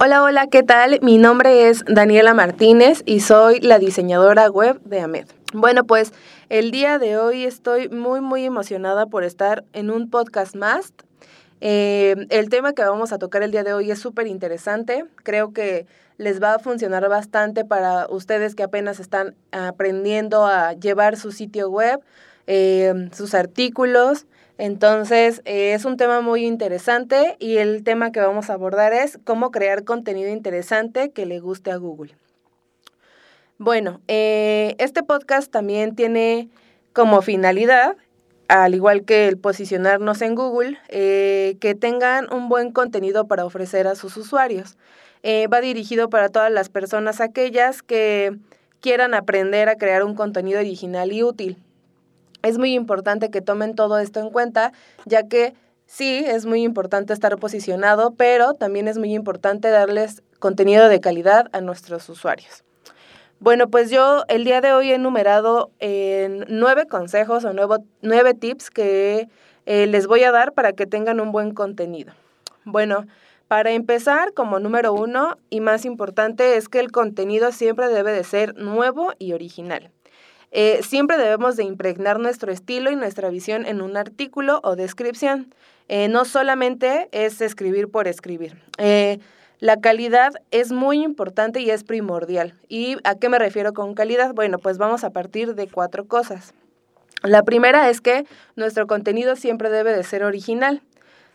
Hola, hola, ¿qué tal? Mi nombre es Daniela Martínez y soy la diseñadora web de AMED. Bueno, pues el día de hoy estoy muy, muy emocionada por estar en un podcast más. Eh, el tema que vamos a tocar el día de hoy es súper interesante. Creo que les va a funcionar bastante para ustedes que apenas están aprendiendo a llevar su sitio web, eh, sus artículos. Entonces, eh, es un tema muy interesante y el tema que vamos a abordar es cómo crear contenido interesante que le guste a Google. Bueno, eh, este podcast también tiene como finalidad, al igual que el posicionarnos en Google, eh, que tengan un buen contenido para ofrecer a sus usuarios. va dirigido para todas las personas aquellas que quieran aprender a crear un contenido original y útil. Es muy importante que tomen todo esto en cuenta, ya que sí, es muy importante estar posicionado, pero también es muy importante darles contenido de calidad a nuestros usuarios. Bueno, pues yo el día de hoy he enumerado en nueve consejos o nueve tips que eh, les voy a dar para que tengan un buen contenido. Bueno, para empezar, como número uno y más importante, es que el contenido siempre debe de ser nuevo y original. Eh, siempre debemos de impregnar nuestro estilo y nuestra visión en un artículo o descripción. Eh, no solamente es escribir por escribir. Eh, la calidad es muy importante y es primordial. ¿Y a qué me refiero con calidad? Bueno, pues vamos a partir de cuatro cosas. La primera es que nuestro contenido siempre debe de ser original.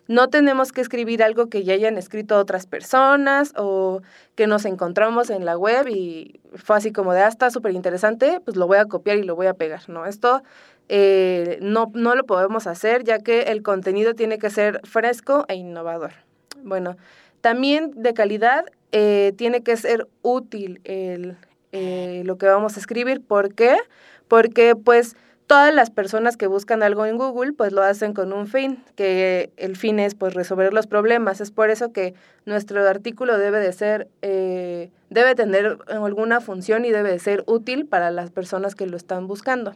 No tenemos que escribir algo que ya hayan escrito otras personas o que nos encontramos en la web y fue así como de, ah, está súper interesante, pues lo voy a copiar y lo voy a pegar, ¿no? Esto eh, no, no lo podemos hacer ya que el contenido tiene que ser fresco e innovador. Bueno, también de calidad eh, tiene que ser útil el, eh, lo que vamos a escribir. ¿Por qué? Porque pues todas las personas que buscan algo en Google pues lo hacen con un fin, que el fin es pues resolver los problemas. Es por eso que nuestro artículo debe de ser, eh, debe tener alguna función y debe de ser útil para las personas que lo están buscando.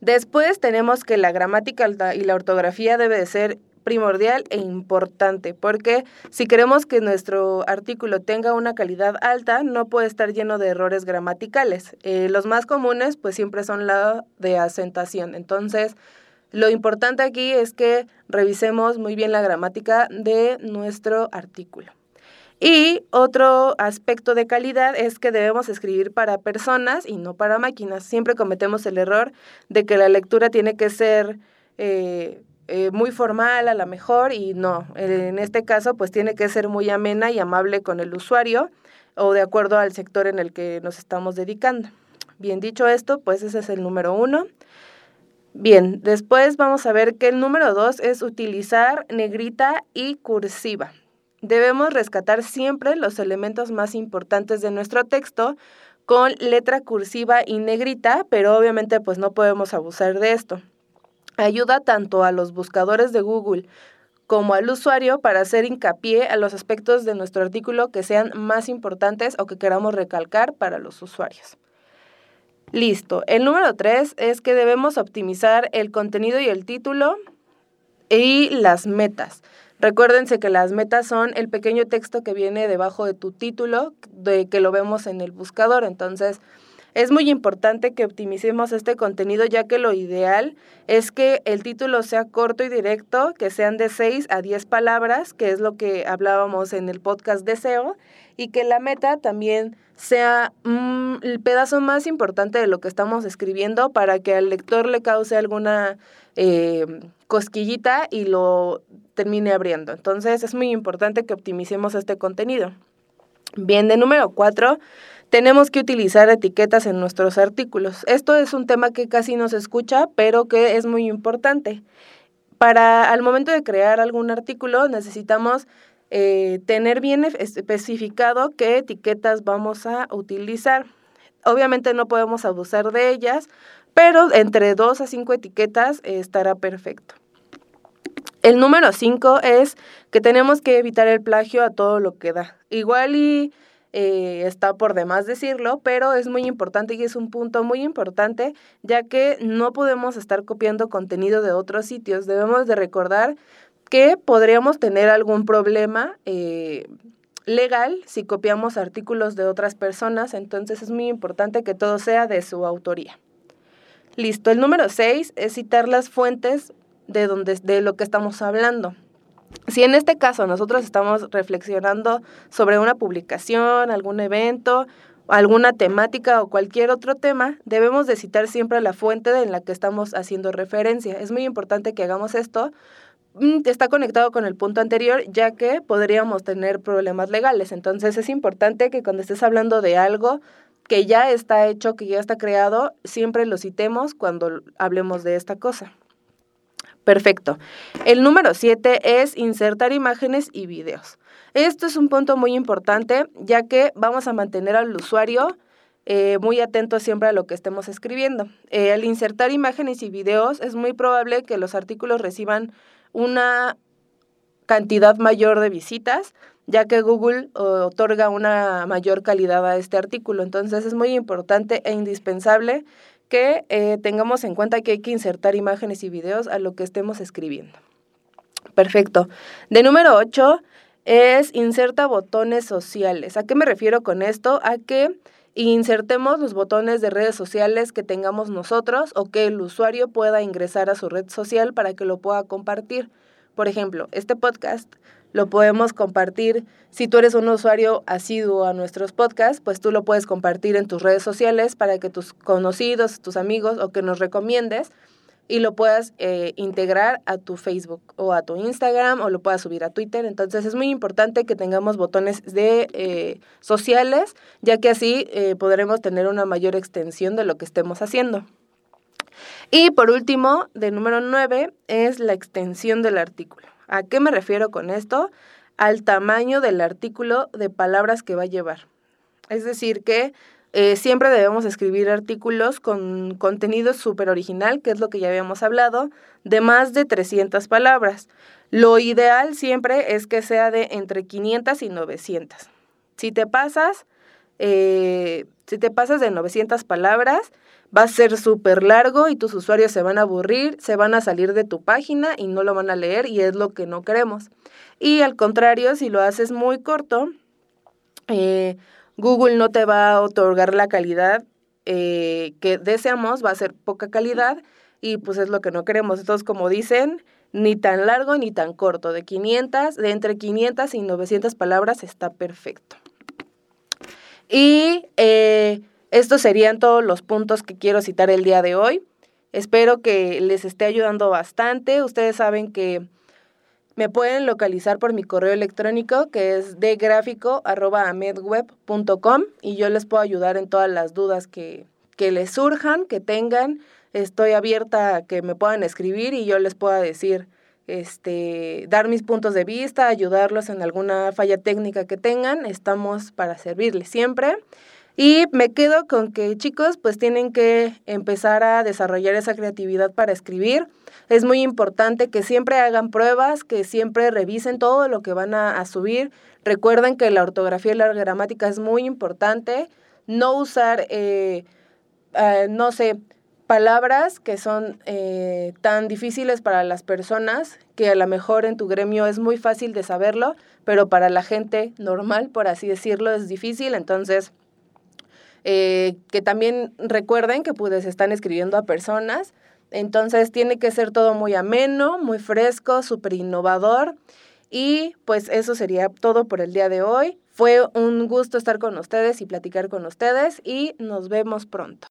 Después tenemos que la gramática y la ortografía debe de ser primordial e importante, porque si queremos que nuestro artículo tenga una calidad alta, no puede estar lleno de errores gramaticales. Eh, los más comunes, pues siempre son la de acentuación. Entonces, lo importante aquí es que revisemos muy bien la gramática de nuestro artículo. Y otro aspecto de calidad es que debemos escribir para personas y no para máquinas. Siempre cometemos el error de que la lectura tiene que ser eh, eh, muy formal a lo mejor y no, en este caso pues tiene que ser muy amena y amable con el usuario o de acuerdo al sector en el que nos estamos dedicando. Bien dicho esto, pues ese es el número uno. Bien, después vamos a ver que el número dos es utilizar negrita y cursiva. Debemos rescatar siempre los elementos más importantes de nuestro texto con letra cursiva y negrita, pero obviamente pues no podemos abusar de esto. Ayuda tanto a los buscadores de Google como al usuario para hacer hincapié a los aspectos de nuestro artículo que sean más importantes o que queramos recalcar para los usuarios. Listo. El número tres es que debemos optimizar el contenido y el título y las metas. Recuérdense que las metas son el pequeño texto que viene debajo de tu título, de que lo vemos en el buscador. Entonces, es muy importante que optimicemos este contenido ya que lo ideal es que el título sea corto y directo, que sean de 6 a 10 palabras, que es lo que hablábamos en el podcast de SEO, y que la meta también sea mm, el pedazo más importante de lo que estamos escribiendo para que al lector le cause alguna eh, cosquillita y lo termine abriendo. Entonces es muy importante que optimicemos este contenido. Bien, de número 4 tenemos que utilizar etiquetas en nuestros artículos. Esto es un tema que casi no se escucha, pero que es muy importante. Para al momento de crear algún artículo necesitamos eh, tener bien especificado qué etiquetas vamos a utilizar. Obviamente no podemos abusar de ellas, pero entre dos a cinco etiquetas estará perfecto. El número cinco es que tenemos que evitar el plagio a todo lo que da. Igual y eh, está por demás decirlo, pero es muy importante y es un punto muy importante, ya que no podemos estar copiando contenido de otros sitios. Debemos de recordar que podríamos tener algún problema eh, legal si copiamos artículos de otras personas, entonces es muy importante que todo sea de su autoría. Listo, el número 6 es citar las fuentes de, donde, de lo que estamos hablando. Si en este caso nosotros estamos reflexionando sobre una publicación, algún evento, alguna temática o cualquier otro tema, debemos de citar siempre la fuente en la que estamos haciendo referencia. Es muy importante que hagamos esto. Mm, está conectado con el punto anterior, ya que podríamos tener problemas legales. Entonces es importante que cuando estés hablando de algo que ya está hecho, que ya está creado, siempre lo citemos cuando hablemos de esta cosa. Perfecto. El número 7 es insertar imágenes y videos. Esto es un punto muy importante ya que vamos a mantener al usuario eh, muy atento siempre a lo que estemos escribiendo. Eh, al insertar imágenes y videos es muy probable que los artículos reciban una cantidad mayor de visitas, ya que Google otorga una mayor calidad a este artículo. Entonces es muy importante e indispensable que eh, tengamos en cuenta que hay que insertar imágenes y videos a lo que estemos escribiendo. Perfecto. De número 8 es inserta botones sociales. ¿A qué me refiero con esto? A que insertemos los botones de redes sociales que tengamos nosotros o que el usuario pueda ingresar a su red social para que lo pueda compartir. Por ejemplo, este podcast lo podemos compartir. Si tú eres un usuario asiduo a nuestros podcasts, pues tú lo puedes compartir en tus redes sociales para que tus conocidos, tus amigos o que nos recomiendes y lo puedas eh, integrar a tu Facebook o a tu Instagram o lo puedas subir a Twitter. Entonces es muy importante que tengamos botones de eh, sociales, ya que así eh, podremos tener una mayor extensión de lo que estemos haciendo. Y por último, de número 9, es la extensión del artículo. ¿A qué me refiero con esto? Al tamaño del artículo de palabras que va a llevar. Es decir, que eh, siempre debemos escribir artículos con contenido súper original, que es lo que ya habíamos hablado, de más de 300 palabras. Lo ideal siempre es que sea de entre 500 y 900. Si te pasas, eh, si te pasas de 900 palabras, va a ser súper largo y tus usuarios se van a aburrir, se van a salir de tu página y no lo van a leer y es lo que no queremos. Y al contrario, si lo haces muy corto, eh, Google no te va a otorgar la calidad eh, que deseamos, va a ser poca calidad y pues es lo que no queremos. Entonces, como dicen, ni tan largo ni tan corto, de 500, de entre 500 y 900 palabras está perfecto. Y eh, estos serían todos los puntos que quiero citar el día de hoy. Espero que les esté ayudando bastante. Ustedes saben que me pueden localizar por mi correo electrónico que es degráfico.amedweb.com y yo les puedo ayudar en todas las dudas que, que les surjan, que tengan. Estoy abierta a que me puedan escribir y yo les pueda decir este, dar mis puntos de vista, ayudarlos en alguna falla técnica que tengan. Estamos para servirles siempre. Y me quedo con que chicos pues tienen que empezar a desarrollar esa creatividad para escribir. Es muy importante que siempre hagan pruebas, que siempre revisen todo lo que van a, subir. Recuerden que la ortografía y la gramática es muy importante. No usar, eh, eh, no sé, palabras que son eh, tan difíciles para las personas que a lo mejor en tu gremio es muy fácil de saberlo, pero para la gente normal, por así decirlo, es difícil. Entonces, eh, que también recuerden que pues están escribiendo a personas. Entonces, tiene que ser todo muy ameno, muy fresco, súper innovador. Y pues eso sería todo por el día de hoy. Fue un gusto estar con ustedes y platicar con ustedes y nos vemos pronto.